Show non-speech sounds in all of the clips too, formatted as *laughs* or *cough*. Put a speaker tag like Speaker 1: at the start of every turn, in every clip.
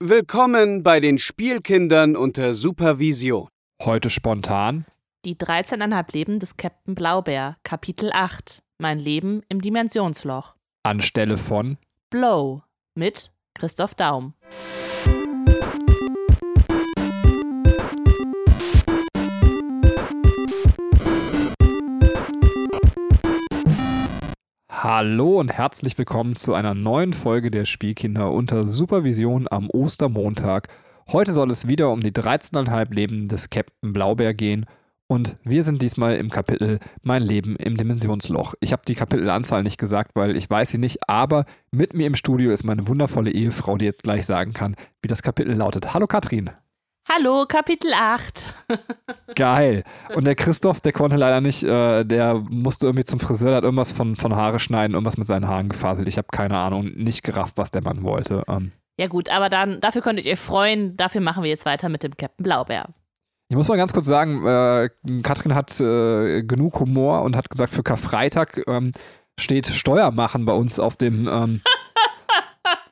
Speaker 1: Willkommen bei den Spielkindern unter Supervision.
Speaker 2: Heute spontan.
Speaker 3: Die 13,5 Leben des Captain Blaubeer, Kapitel 8. Mein Leben im Dimensionsloch.
Speaker 2: Anstelle von
Speaker 3: Blow mit Christoph Daum.
Speaker 2: Hallo und herzlich willkommen zu einer neuen Folge der Spielkinder unter Supervision am Ostermontag. Heute soll es wieder um die 13,5 Leben des Captain Blaubeer gehen und wir sind diesmal im Kapitel Mein Leben im Dimensionsloch. Ich habe die Kapitelanzahl nicht gesagt, weil ich weiß sie nicht, aber mit mir im Studio ist meine wundervolle Ehefrau, die jetzt gleich sagen kann, wie das Kapitel lautet. Hallo Katrin.
Speaker 3: Hallo, Kapitel 8. *laughs*
Speaker 2: Geil. Und der Christoph, der konnte leider nicht, äh, der musste irgendwie zum Friseur, der hat irgendwas von, von Haare schneiden, irgendwas mit seinen Haaren gefaselt. Ich habe keine Ahnung, nicht gerafft, was der Mann wollte. Ähm,
Speaker 3: Ja gut, aber dann, dafür könntet ihr freuen. Dafür machen wir jetzt weiter mit dem Captain Blaubeer.
Speaker 2: ich muss mal ganz kurz sagen, äh, Katrin hat äh, genug Humor und hat gesagt, für Karfreitag ähm, steht Steuer machen bei uns auf dem ähm, *laughs*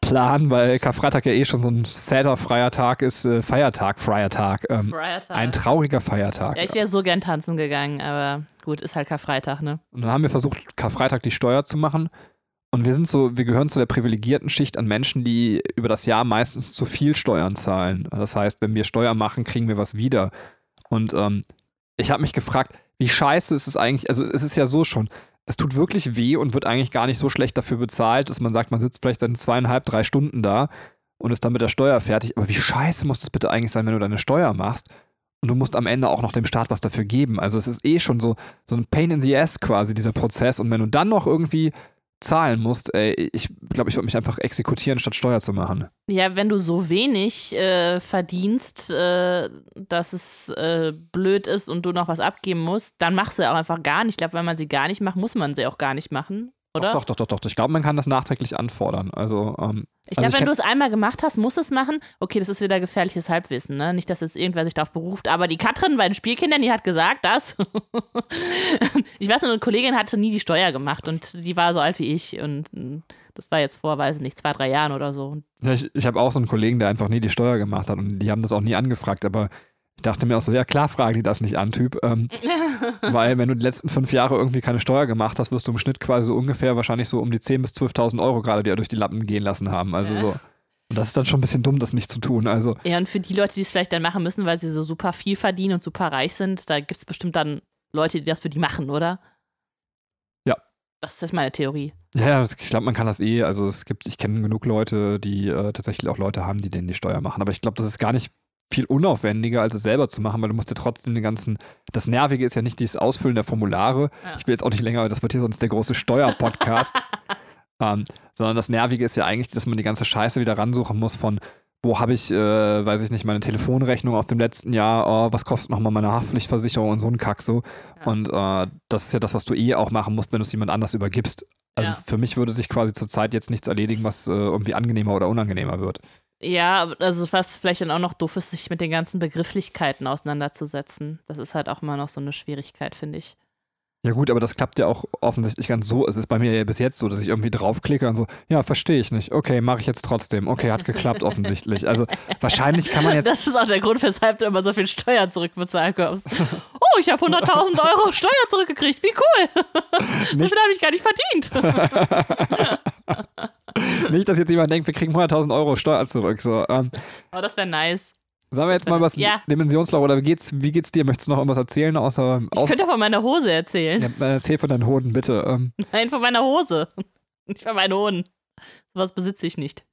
Speaker 2: Plan, weil Karfreitag ja eh schon so ein sadder freier Tag ist, äh, Feiertag, freier Tag. Ähm,
Speaker 3: Feiertag.
Speaker 2: ein trauriger Feiertag.
Speaker 3: Ja, ich wäre so gern tanzen gegangen, aber gut, ist halt Karfreitag, ne?
Speaker 2: Und dann haben wir versucht, Karfreitag die Steuer zu machen. Und wir sind so, wir gehören zu der privilegierten Schicht an Menschen, die über das Jahr meistens zu viel Steuern zahlen. Das heißt, wenn wir Steuer machen, kriegen wir was wieder. Und ähm, ich habe mich gefragt, wie scheiße ist es eigentlich, also es ist ja so schon, es tut wirklich weh und wird eigentlich gar nicht so schlecht dafür bezahlt, dass man sagt, man sitzt vielleicht dann zweieinhalb, drei Stunden da und ist dann mit der Steuer fertig. Aber wie scheiße muss das bitte eigentlich sein, wenn du deine Steuer machst? Und du musst am Ende auch noch dem Staat was dafür geben. Also es ist eh schon so, so ein Pain in the ass quasi, dieser Prozess. Und wenn du dann noch irgendwie zahlen musst, ey, ich glaube, ich würde mich einfach exekutieren, statt Steuer zu machen.
Speaker 3: Ja, wenn du so wenig äh, verdienst, äh, dass es äh, blöd ist und du noch was abgeben musst, dann machst du auch einfach gar nicht. Ich glaube, wenn man sie gar nicht macht, muss man sie auch gar nicht machen, oder?
Speaker 2: Doch, doch, doch, doch. doch. Ich glaube, man kann das nachträglich anfordern. Also, ähm,
Speaker 3: Ich
Speaker 2: also
Speaker 3: glaube, wenn
Speaker 2: kenn-
Speaker 3: du es einmal gemacht hast, musst du es machen. Okay, das ist wieder gefährliches Halbwissen, ne? Nicht, dass jetzt irgendwer sich darauf beruft. Aber die Katrin bei den Spielkindern, die hat gesagt, dass. *laughs* ich weiß noch, eine Kollegin hatte nie die Steuer gemacht und die war so alt wie ich. Und mm, das war jetzt vor, weiß ich nicht, zwei, drei Jahren oder so.
Speaker 2: Ja, ich ich habe auch so einen Kollegen, der einfach nie die Steuer gemacht hat und die haben das auch nie angefragt, aber ich dachte mir auch so, ja klar fragen die das nicht an, Typ. Ähm, *laughs* weil wenn du die letzten fünf Jahre irgendwie keine Steuer gemacht hast, wirst du im Schnitt quasi so ungefähr wahrscheinlich so um die 10.000 bis 12.000 Euro gerade dir durch die Lappen gehen lassen haben. Also so. Und das ist dann schon ein bisschen dumm, das nicht zu tun. Also
Speaker 3: Ja, und für die Leute, die es vielleicht dann machen müssen, weil sie so super viel verdienen und super reich sind, da gibt es bestimmt dann Leute, die das für die machen, oder?
Speaker 2: Ja.
Speaker 3: Das ist meine Theorie.
Speaker 2: ja, ich glaube, man kann das eh. Also es gibt, ich kenne genug Leute, die äh, tatsächlich auch Leute haben, die denen die Steuer machen. Aber ich glaube, das ist gar nicht viel unaufwendiger, als es selber zu machen, weil du musst ja trotzdem den ganzen. Das Nervige ist ja nicht dieses Ausfüllen der Formulare.
Speaker 3: Ja.
Speaker 2: Ich will jetzt auch nicht länger, das wird hier sonst der große Steuerpodcast. *laughs* ähm, sondern das Nervige ist ja eigentlich, dass man die ganze Scheiße wieder ransuchen muss von, wo habe ich, äh, weiß ich nicht, meine Telefonrechnung aus dem letzten Jahr, oh, was kostet nochmal meine Haftpflichtversicherung und so ein Kack so.
Speaker 3: Ja.
Speaker 2: Und äh, das ist ja das, was du eh auch machen musst, wenn du es jemand anders übergibst. Also
Speaker 3: Ja.
Speaker 2: für mich würde sich quasi zurzeit jetzt nichts erledigen, was äh, irgendwie angenehmer oder unangenehmer wird.
Speaker 3: Ja, also was vielleicht dann auch noch doof ist, sich mit den ganzen Begrifflichkeiten auseinanderzusetzen. Das ist halt auch immer noch so eine Schwierigkeit, finde ich.
Speaker 2: Ja gut, aber das klappt ja auch offensichtlich ganz so. Es ist bei mir ja bis jetzt so, dass ich irgendwie draufklicke und so, ja, verstehe ich nicht. Okay, mache ich jetzt trotzdem. Okay, hat geklappt offensichtlich. Also *laughs* wahrscheinlich kann man jetzt
Speaker 3: Das ist auch der Grund, weshalb du immer so viel Steuer zurückbezahlt kommst. Oh, ich habe 100.000 Euro Steuer zurückgekriegt. Wie cool. *laughs* so
Speaker 2: Nicht-
Speaker 3: viel habe ich gar nicht verdient. *laughs* *laughs*
Speaker 2: nicht, dass jetzt jemand denkt, wir kriegen 100.000 Euro Steuer zurück. So, ähm,
Speaker 3: Aber das wäre nice.
Speaker 2: sagen wir jetzt mal was
Speaker 3: Ja.
Speaker 2: Dimensionsloch oder wie geht's, wie geht's dir? Möchtest du noch irgendwas erzählen außer
Speaker 3: Ich
Speaker 2: aus,
Speaker 3: könnte von meiner Hose erzählen.
Speaker 2: ja, erzähl von deinen Hoden, bitte. Ähm, *laughs*
Speaker 3: Nein, von meiner Hose. Nicht von meinen Hoden. Sowas besitze ich nicht.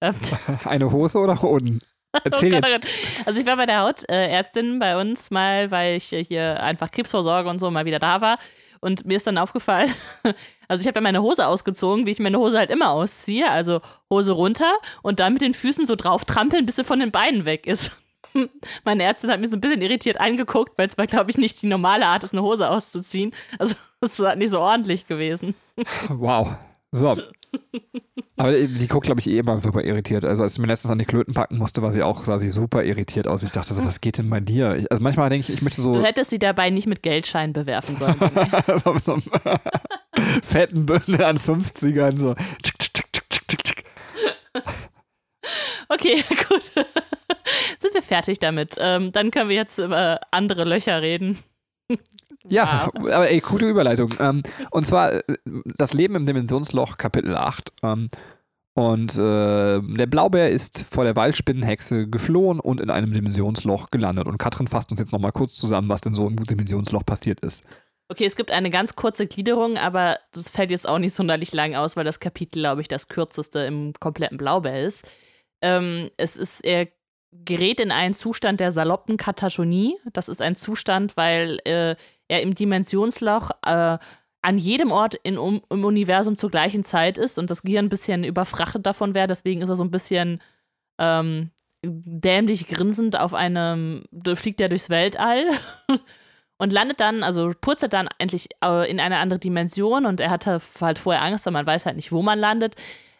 Speaker 3: Ähm, *laughs*
Speaker 2: eine Hose oder Hoden? Erzähl
Speaker 3: Oh Gott,
Speaker 2: jetzt.
Speaker 3: oh. Also ich war bei der Hautärztin bei uns mal, weil ich äh, hier einfach Krebsvorsorge und so mal wieder da war. Und mir ist dann aufgefallen, *laughs* also ich habe ja meine Hose ausgezogen, wie ich meine Hose halt immer ausziehe. Also Hose runter und dann mit den Füßen so drauf trampeln, bis sie von den Beinen weg ist. *laughs* Meine Ärztin hat mir so ein bisschen irritiert angeguckt, weil es war, glaube ich, nicht die normale Art ist, eine Hose auszuziehen. Also *laughs* es war nicht so ordentlich gewesen.
Speaker 2: Wow. So. Aber die, guckt, glaube ich, eh immer super irritiert. Also als ich mir letztens an die Klöten packen musste, war sie auch, sah sie super irritiert aus. Ich dachte so, was geht denn bei dir? Ich, also manchmal denke ich, ich möchte so,
Speaker 3: Du hättest sie dabei nicht mit Geldscheinen bewerfen sollen. *laughs*
Speaker 2: so mit so einem *laughs* fetten Bündel an 50ern so.
Speaker 3: Okay, *laughs* gut. Sind wir fertig damit? Ähm, dann können wir jetzt über andere Löcher reden.
Speaker 2: Ja, *laughs* aber ey, gute Überleitung. Ähm, und zwar äh, das Leben im Dimensionsloch, Kapitel 8. Ähm, und äh, der Blaubär ist vor der Waldspinnenhexe geflohen und in einem Dimensionsloch gelandet. Und Katrin fasst uns jetzt nochmal kurz zusammen, was denn so im Dimensionsloch passiert ist.
Speaker 3: Okay, es gibt eine ganz kurze Gliederung, aber das fällt jetzt auch nicht sonderlich lang aus, weil das Kapitel, glaube ich, das kürzeste im kompletten Blaubär ist. Ähm, es ist, er gerät in einen Zustand der saloppen Katatonie. Das ist ein Zustand, weil äh, er im Dimensionsloch äh, an jedem Ort in, um, im Universum zur gleichen Zeit ist und das Gehirn ein bisschen überfrachtet davon wäre. Deswegen ist er so ein bisschen ähm, dämlich grinsend auf einem, fliegt er durchs Weltall *laughs* und landet dann, also purzelt dann endlich äh, in eine andere Dimension und er hatte halt vorher Angst, weil man weiß halt nicht, wo man landet.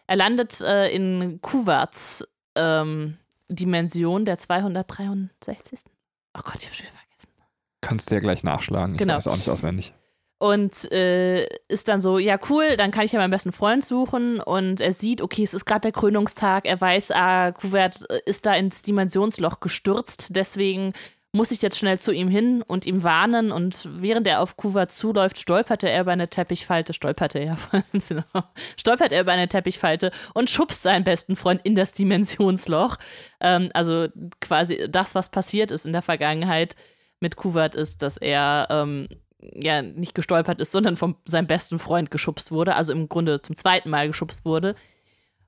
Speaker 3: Er landet äh, in Kuwarts ähm, Dimension der 263. Oh Gott, ich hab schon wieder.
Speaker 2: Kannst du ja gleich nachschlagen. Ich
Speaker 3: Genau.
Speaker 2: weiß auch nicht auswendig.
Speaker 3: Und äh, ist dann so, ja cool, dann kann ich ja meinen besten Freund suchen und er sieht, okay, es ist gerade der Krönungstag, er weiß, ah, Kuvert äh, ist da ins Dimensionsloch gestürzt, deswegen muss ich jetzt schnell zu ihm hin und ihm warnen und während er auf Kuvert zuläuft, stolperte er über eine Teppichfalte, stolperte er, *laughs* stolpert er über eine Teppichfalte und schubst seinen besten Freund in das Dimensionsloch. Ähm, also quasi das, was passiert ist in der Vergangenheit mit Kuvert ist, dass er ähm, ja nicht gestolpert ist, sondern von seinem besten Freund geschubst wurde, also im Grunde zum zweiten Mal geschubst wurde.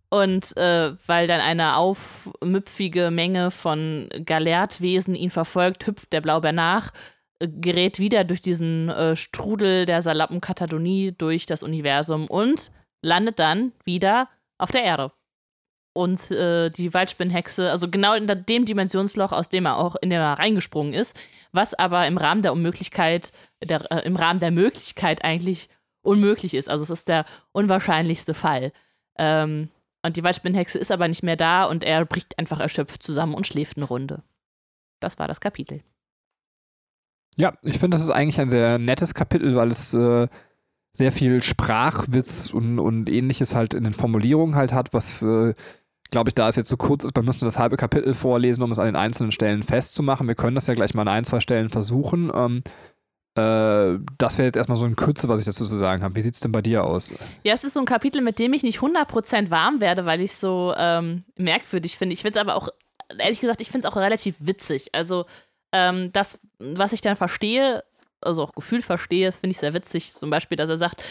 Speaker 3: Und äh, weil dann eine aufmüpfige Menge von Galertwesen ihn verfolgt, hüpft der Blaubeer nach, äh, gerät wieder durch diesen äh, Strudel der Salappenkatadonie durch das Universum und landet dann wieder auf der Erde. Und äh, die Waldspinnhexe, also genau in dem Dimensionsloch, aus dem er auch in dem reingesprungen ist, was aber im Rahmen der Unmöglichkeit, der, äh, im Rahmen der Möglichkeit eigentlich unmöglich ist. Also es ist der unwahrscheinlichste Fall. Ähm, und die Waldspinnhexe ist aber nicht mehr da und er bricht einfach erschöpft zusammen und schläft eine Runde. Das war das Kapitel.
Speaker 2: Ja, ich finde, das ist eigentlich ein sehr nettes Kapitel, weil es äh, sehr viel Sprachwitz und, und ähnliches halt in den Formulierungen halt hat, was, äh, glaube ich, da es jetzt so kurz ist, man müsste das halbe Kapitel vorlesen, um es an den einzelnen Stellen festzumachen. Wir können das ja gleich mal an ein, zwei Stellen versuchen. Ähm, äh, das wäre jetzt erstmal so in Kürze, was ich dazu zu sagen habe. Wie sieht es denn bei dir aus?
Speaker 3: Ja, es ist so ein Kapitel, mit dem ich nicht 100% warm werde, weil ich so ähm, merkwürdig finde. Ich finde es aber auch, ehrlich gesagt, ich finde es auch relativ witzig. Also, ähm, das, was ich dann verstehe, also auch gefühlt verstehe, das finde ich sehr witzig. Zum Beispiel, dass er sagt,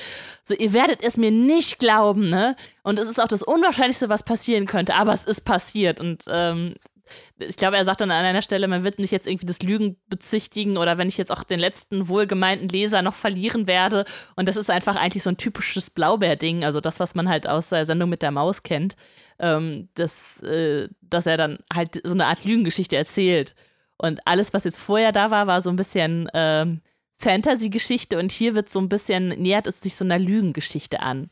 Speaker 3: so, ihr werdet es mir nicht glauben, ne? Und es ist auch das Unwahrscheinlichste, was passieren könnte, aber es ist passiert. Und ähm, ich glaube, er sagt dann an einer Stelle, man wird nicht jetzt irgendwie das Lügen bezichtigen oder wenn ich jetzt auch den letzten wohlgemeinten Leser noch verlieren werde. Und das ist einfach eigentlich so ein typisches Blaubeer-Ding, also das, was man halt aus der Sendung mit der Maus kennt, ähm, dass, äh, dass er dann halt so eine Art Lügengeschichte erzählt. Und alles, was jetzt vorher da war, war so ein bisschen ähm, Fantasy-Geschichte und hier wird so ein bisschen, nähert es sich so einer Lügengeschichte an.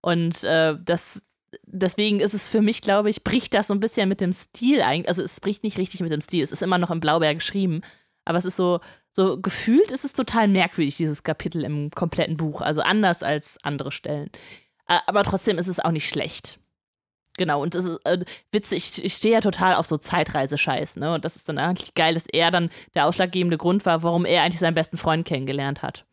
Speaker 3: Und äh, das, deswegen ist es für mich, glaube ich, bricht das so ein bisschen mit dem Stil eigentlich. Also es bricht nicht richtig mit dem Stil, es ist immer noch im Blaubeer geschrieben. Aber es ist so, so gefühlt ist es total merkwürdig, dieses Kapitel im kompletten Buch. Also anders als andere Stellen. Aber trotzdem ist es auch nicht schlecht. Genau, und das ist äh, witzig, ich, ich stehe ja total auf so Zeitreisescheiß, ne? Und das ist dann eigentlich geil, dass er dann der ausschlaggebende Grund war, warum er eigentlich seinen besten Freund kennengelernt hat.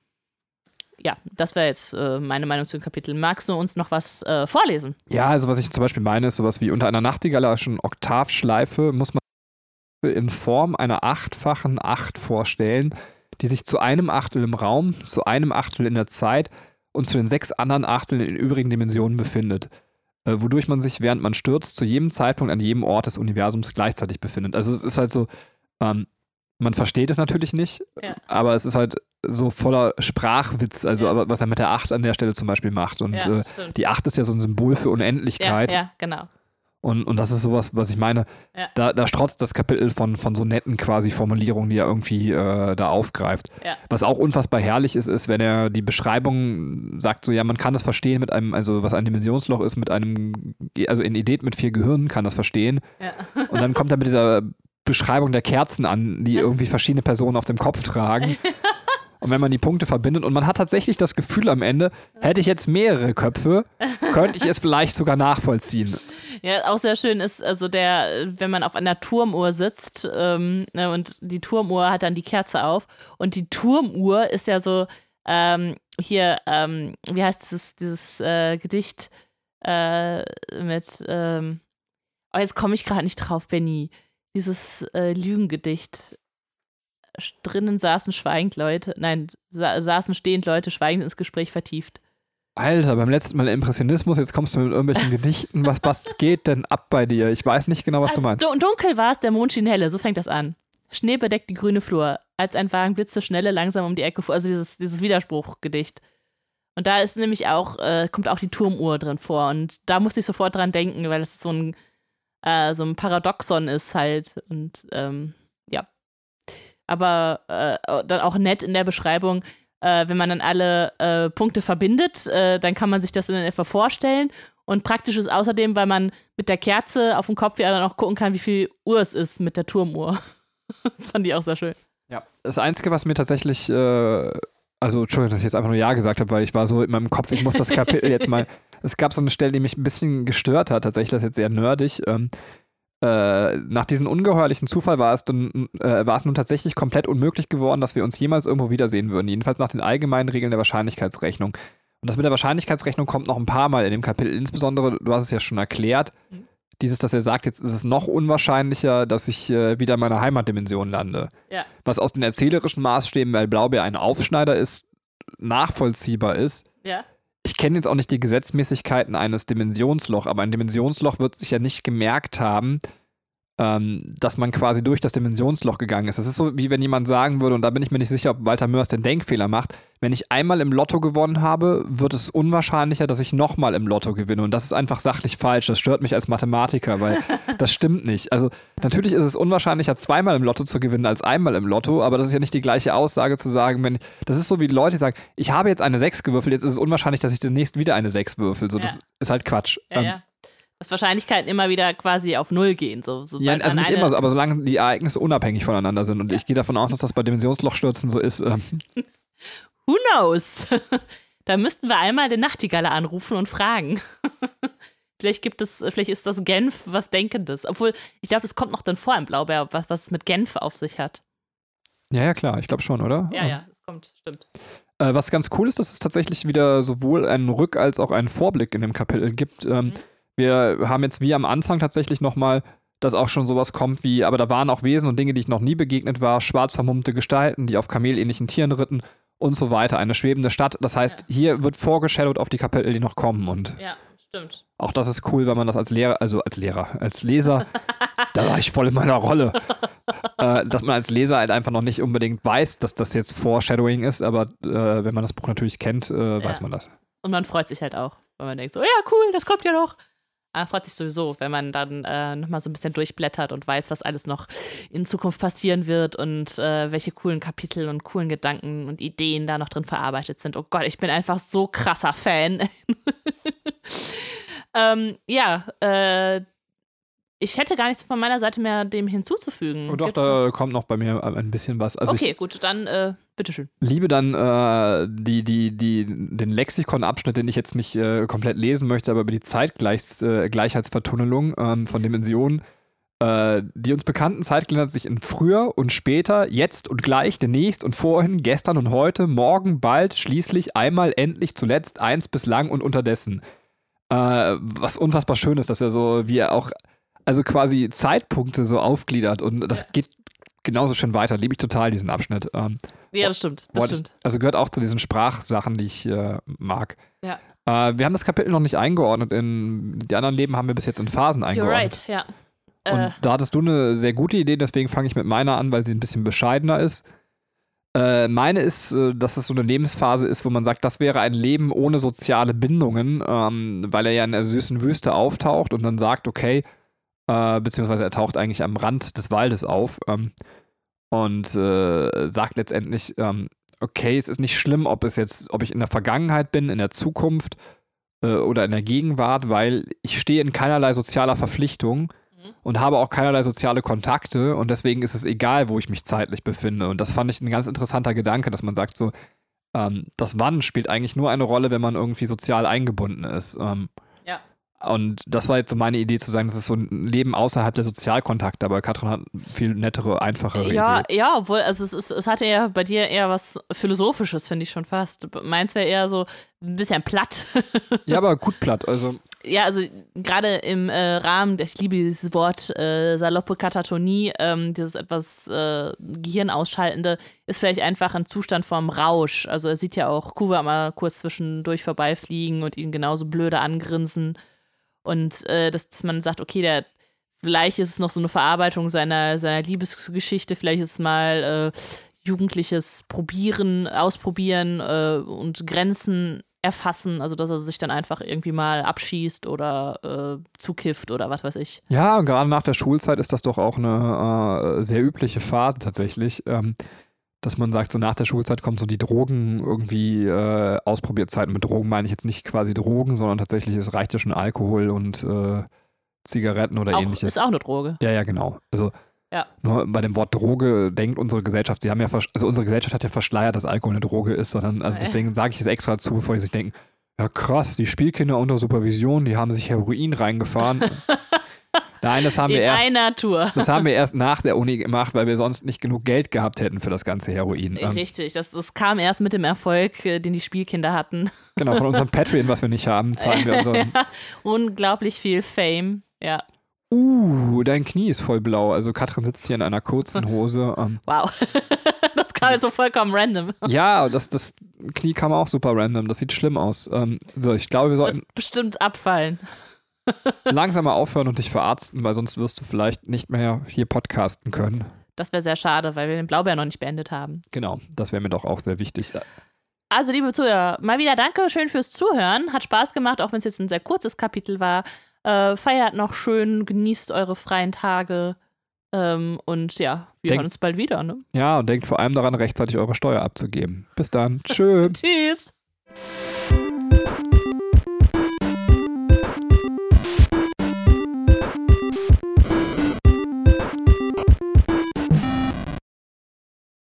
Speaker 3: Ja, das wäre jetzt äh, meine Meinung zu dem Kapitel. Magst du uns noch was äh, vorlesen?
Speaker 2: Ja, also was ich zum Beispiel meine, ist sowas wie unter einer nachtigallerischen Oktavschleife muss man in Form einer achtfachen Acht vorstellen, die sich zu einem Achtel im Raum, zu einem Achtel in der Zeit und zu den sechs anderen Achteln in übrigen Dimensionen befindet. Äh, wodurch man sich, während man stürzt, zu jedem Zeitpunkt an jedem Ort des Universums gleichzeitig befindet. Also es ist halt so, ähm, man versteht es natürlich nicht,
Speaker 3: Ja.
Speaker 2: aber es ist halt so voller Sprachwitz, also
Speaker 3: Ja.
Speaker 2: aber was er mit der Acht an der Stelle zum Beispiel macht. Und
Speaker 3: ja,
Speaker 2: äh, die Acht ist ja so ein Symbol für Unendlichkeit.
Speaker 3: ja, genau.
Speaker 2: Und, und das ist sowas, was ich meine.
Speaker 3: Ja.
Speaker 2: Da, da strotzt das Kapitel von, von so netten quasi Formulierungen, die er irgendwie äh, da aufgreift.
Speaker 3: Ja.
Speaker 2: Was auch unfassbar herrlich ist, ist, wenn er die Beschreibung sagt, so ja, man kann das verstehen mit einem, also was ein Dimensionsloch ist, mit einem, also in Idee mit vier Gehirnen kann das verstehen.
Speaker 3: Ja.
Speaker 2: Und dann kommt er mit dieser Beschreibung der Kerzen an, die *laughs* irgendwie verschiedene Personen auf dem Kopf tragen. *laughs* Und wenn man die Punkte verbindet und man hat tatsächlich das Gefühl am Ende, hätte ich jetzt mehrere Köpfe, könnte ich es vielleicht sogar nachvollziehen.
Speaker 3: Ja, auch sehr schön ist, also der, wenn man auf einer Turmuhr sitzt ähm, ne, und die Turmuhr hat dann die Kerze auf und die Turmuhr ist ja so, ähm, hier, ähm, wie heißt dieses, dieses äh, Gedicht äh, mit, ähm, oh, jetzt komme ich gerade nicht drauf, Benny. Dieses äh, Lügengedicht. Drinnen saßen schweigend Leute, nein, sa saßen stehend Leute schweigend ins Gespräch vertieft.
Speaker 2: Alter, beim letzten Mal Impressionismus, jetzt kommst du mit irgendwelchen Gedichten. Was, was geht denn ab bei dir? Ich weiß nicht genau, was du meinst.
Speaker 3: Dun dunkel war es, der Mond schien helle, so fängt das an. Schnee bedeckt die grüne Flur, als ein Wagen blitze schnelle langsam um die Ecke fuhr. Also dieses, dieses Widerspruchgedicht. Und da ist nämlich auch, äh, kommt auch die Turmuhr drin vor. Und da musste ich sofort dran denken, weil es so ein, äh, so ein Paradoxon ist halt. Und ähm. Aber äh, dann auch nett in der Beschreibung, äh, wenn man dann alle äh, Punkte verbindet, äh, dann kann man sich das in etwa vorstellen. Und praktisch ist außerdem, weil man mit der Kerze auf dem Kopf ja dann auch gucken kann, wie viel Uhr es ist mit der Turmuhr. *laughs* das fand ich auch sehr schön.
Speaker 2: Ja. Das Einzige, was mir tatsächlich äh, also Entschuldigung, dass ich jetzt einfach nur Ja gesagt habe, weil ich war so in meinem Kopf, ich muss das Kapitel jetzt mal. *laughs* Es gab so eine Stelle, die mich ein bisschen gestört hat, tatsächlich, das ist jetzt sehr nerdig. Ähm, äh, nach diesem ungeheuerlichen Zufall war es, dann, äh, war es nun tatsächlich komplett unmöglich geworden, dass wir uns jemals irgendwo wiedersehen würden. Jedenfalls nach den allgemeinen Regeln der Wahrscheinlichkeitsrechnung. Und das mit der Wahrscheinlichkeitsrechnung kommt noch ein paar Mal in dem Kapitel. Insbesondere, du hast es ja schon erklärt, mhm. dieses, dass er sagt, jetzt ist es noch unwahrscheinlicher, dass ich äh, wieder in meiner Heimatdimension lande.
Speaker 3: Ja.
Speaker 2: Was aus den erzählerischen Maßstäben, weil Blaubeer ein Aufschneider ist, nachvollziehbar ist.
Speaker 3: Ja.
Speaker 2: Ich kenne jetzt auch nicht die Gesetzmäßigkeiten eines Dimensionsloch, aber ein Dimensionsloch wird sich ja nicht gemerkt haben, ähm, dass man quasi durch das Dimensionsloch gegangen ist. Das ist so, wie wenn jemand sagen würde, und da bin ich mir nicht sicher, ob Walter Mörs den Denkfehler macht, wenn ich einmal im Lotto gewonnen habe, wird es unwahrscheinlicher, dass ich nochmal im Lotto gewinne. Und das ist einfach sachlich falsch. Das stört mich als Mathematiker, weil *laughs* das stimmt nicht. Also natürlich ist es unwahrscheinlicher, zweimal im Lotto zu gewinnen als einmal im Lotto, aber das ist ja nicht die gleiche Aussage zu sagen, wenn das ist so wie Leute sagen, ich habe jetzt eine 6 gewürfelt, jetzt ist es unwahrscheinlich, dass ich demnächst wieder eine 6 würfel. So, ja. das ist halt Quatsch.
Speaker 3: Ja, ähm, ja dass Wahrscheinlichkeiten immer wieder quasi auf Null gehen. So,
Speaker 2: ja, also nicht immer so, aber solange die Ereignisse unabhängig voneinander sind. Und ja. ich gehe davon aus, dass das bei Dimensionslochstürzen so ist. Ähm. *laughs*
Speaker 3: Who knows? *laughs* da müssten wir einmal den Nachtigalle anrufen und fragen. *laughs* vielleicht gibt es, vielleicht ist das Genf was Denkendes. Obwohl, ich glaube, es kommt noch dann vor im Blaubeer, was, was es mit Genf auf sich hat.
Speaker 2: Ja, ja, klar, ich glaube schon, oder?
Speaker 3: Ja, ja, es kommt, stimmt.
Speaker 2: Äh, was ganz cool ist, dass es tatsächlich wieder sowohl einen Rück- als auch einen Vorblick in dem Kapitel gibt. Ähm, mhm wir haben jetzt wie am Anfang tatsächlich nochmal, dass auch schon sowas kommt wie, aber da waren auch Wesen und Dinge, die ich noch nie begegnet war, schwarz vermummte Gestalten, die auf kamelähnlichen Tieren ritten und so weiter. Eine schwebende Stadt. Das heißt, ja. hier wird vorgeschadowt auf die Kapitel, die noch kommen. Und
Speaker 3: ja, stimmt.
Speaker 2: Auch das ist cool, wenn man das als Lehrer, also als Lehrer, als Leser, *laughs* da war ich voll in meiner Rolle, äh, dass man als Leser halt einfach noch nicht unbedingt weiß, dass das jetzt Foreshadowing ist, aber äh, wenn man das Buch natürlich kennt, äh, ja. weiß man das.
Speaker 3: Und man freut sich halt auch, weil man denkt so, ja cool, das kommt ja noch. Man freut sich sowieso, wenn man dann äh, nochmal so ein bisschen durchblättert und weiß, was alles noch in Zukunft passieren wird und äh, welche coolen Kapitel und coolen Gedanken und Ideen da noch drin verarbeitet sind. Oh Gott, ich bin einfach so krasser Fan. *laughs* ähm, ja, äh, ich hätte gar nichts von meiner Seite mehr dem hinzuzufügen.
Speaker 2: Oh, doch, Gibt's da noch? kommt noch bei mir ein bisschen was. Also
Speaker 3: okay, gut, dann äh, bitteschön.
Speaker 2: Liebe dann äh, die, die, die, den Lexikon-Abschnitt, den ich jetzt nicht äh, komplett lesen möchte, aber über die Zeitgleichheitsvertunnelung ähm, von Dimensionen. Äh, die uns bekannten Zeit gliedert sich in früher und später, jetzt und gleich, demnächst und vorhin, gestern und heute, morgen, bald, schließlich, einmal, endlich, zuletzt, eins bislang und unterdessen. Äh, was unfassbar schön ist, dass er so, wie er auch also quasi Zeitpunkte so aufgliedert und das geht genauso schön weiter. Liebe ich total diesen Abschnitt. Ähm,
Speaker 3: ja, das stimmt. Das stimmt.
Speaker 2: also gehört auch zu diesen Sprachsachen, die ich äh, mag.
Speaker 3: Ja.
Speaker 2: Äh, wir haben das Kapitel noch nicht eingeordnet. In die anderen Leben haben wir bis jetzt in Phasen eingeordnet.
Speaker 3: You're right, ja.
Speaker 2: Und äh. da hattest du eine sehr gute Idee, deswegen fange ich mit meiner an, weil sie ein bisschen bescheidener ist. Äh, meine ist, äh, dass es so eine Lebensphase ist, wo man sagt, das wäre ein Leben ohne soziale Bindungen, ähm, weil er ja in der süßen Wüste auftaucht und dann sagt, okay, äh, beziehungsweise er taucht eigentlich am Rand des Waldes auf ähm, und äh, sagt letztendlich, ähm, okay, es ist nicht schlimm, ob es jetzt, ob ich in der Vergangenheit bin, in der Zukunft äh, oder in der Gegenwart, weil ich stehe in keinerlei sozialer Verpflichtung. und habe auch keinerlei soziale Kontakte und deswegen ist es egal, wo ich mich zeitlich befinde. Und das fand ich ein ganz interessanter Gedanke, dass man sagt so, ähm, das Wann spielt eigentlich nur eine Rolle, wenn man irgendwie sozial eingebunden ist. Ähm. Und das war jetzt so meine Idee zu sagen, das ist so ein Leben außerhalb der Sozialkontakte, aber Katrin hat viel nettere, einfachere
Speaker 3: Ja,
Speaker 2: Idee.
Speaker 3: ja, obwohl, also es, ist, es hatte ja bei dir eher was Philosophisches, finde ich schon fast. Meins wäre eher so ein bisschen platt. *laughs*
Speaker 2: Ja, aber gut platt. Also
Speaker 3: ja, also gerade im äh, Rahmen, ich liebe dieses Wort äh, saloppe Katatonie, ähm, dieses etwas äh, Gehirnausschaltende, ist vielleicht einfach ein Zustand vom Rausch. Also er sieht ja auch Kuva mal kurz zwischendurch vorbeifliegen und ihn genauso blöde angrinsen. Und äh, dass, dass man sagt, okay, der vielleicht ist es noch so eine Verarbeitung seiner, seiner Liebesgeschichte, vielleicht ist es mal äh, jugendliches Probieren, Ausprobieren äh, und Grenzen erfassen, also dass er sich dann einfach irgendwie mal abschießt oder äh, zukifft oder was weiß ich.
Speaker 2: Ja, und gerade nach der Schulzeit ist das doch auch eine äh, sehr übliche Phase tatsächlich, ähm, dass man sagt, so nach der Schulzeit kommt so die Drogen irgendwie äh, Ausprobierzeit. Mit Drogen meine ich jetzt nicht quasi Drogen, sondern tatsächlich, es reicht ja schon Alkohol und äh, Zigaretten oder
Speaker 3: Auch,
Speaker 2: ähnliches.
Speaker 3: ist auch eine Droge.
Speaker 2: Ja, ja, genau. Also
Speaker 3: Ja.
Speaker 2: nur bei dem Wort Droge denkt unsere Gesellschaft, sie haben ja, also unsere Gesellschaft hat ja verschleiert, dass Alkohol eine Droge ist, sondern, also deswegen sage ich es extra dazu, bevor sie sich denken, ja krass, die Spielkinder unter Supervision, die haben sich Heroin reingefahren. *laughs* Nein, das haben
Speaker 3: In
Speaker 2: wir erst,
Speaker 3: einer Tour.
Speaker 2: das haben wir erst nach der Uni gemacht, weil wir sonst nicht genug Geld gehabt hätten für das ganze Heroin. Ähm,
Speaker 3: Richtig, das, das kam erst mit dem Erfolg, äh, den die Spielkinder hatten.
Speaker 2: genau, von unserem *laughs* Patreon, was wir nicht haben, zahlen wir unseren. *laughs*
Speaker 3: Unglaublich viel Fame. Ja,
Speaker 2: Uh, dein Knie ist voll blau. Also Katrin sitzt hier in einer kurzen *laughs* Hose. Ähm,
Speaker 3: wow. das kam jetzt so vollkommen random.
Speaker 2: ja, das, das Knie kam auch super random. Das sieht schlimm aus. Ähm, so, ich glaube, wir
Speaker 3: Das
Speaker 2: sollten
Speaker 3: bestimmt abfallen.
Speaker 2: Langsam mal aufhören und dich verarzten, weil sonst wirst du vielleicht nicht mehr hier podcasten können.
Speaker 3: Das wäre sehr schade, weil wir den Blaubeer noch nicht beendet haben.
Speaker 2: Genau, das wäre mir doch auch sehr wichtig.
Speaker 3: Also, liebe Zuhörer, mal wieder danke schön fürs Zuhören. Hat Spaß gemacht, auch wenn es jetzt ein sehr kurzes Kapitel war. Äh, feiert noch schön, genießt eure freien Tage. Ähm, und ja, wir
Speaker 2: Denk-
Speaker 3: hören uns bald wieder. Ne?
Speaker 2: Ja, und denkt vor allem daran, rechtzeitig eure Steuer abzugeben. Bis dann. Tschö. *laughs*
Speaker 3: Tschüss.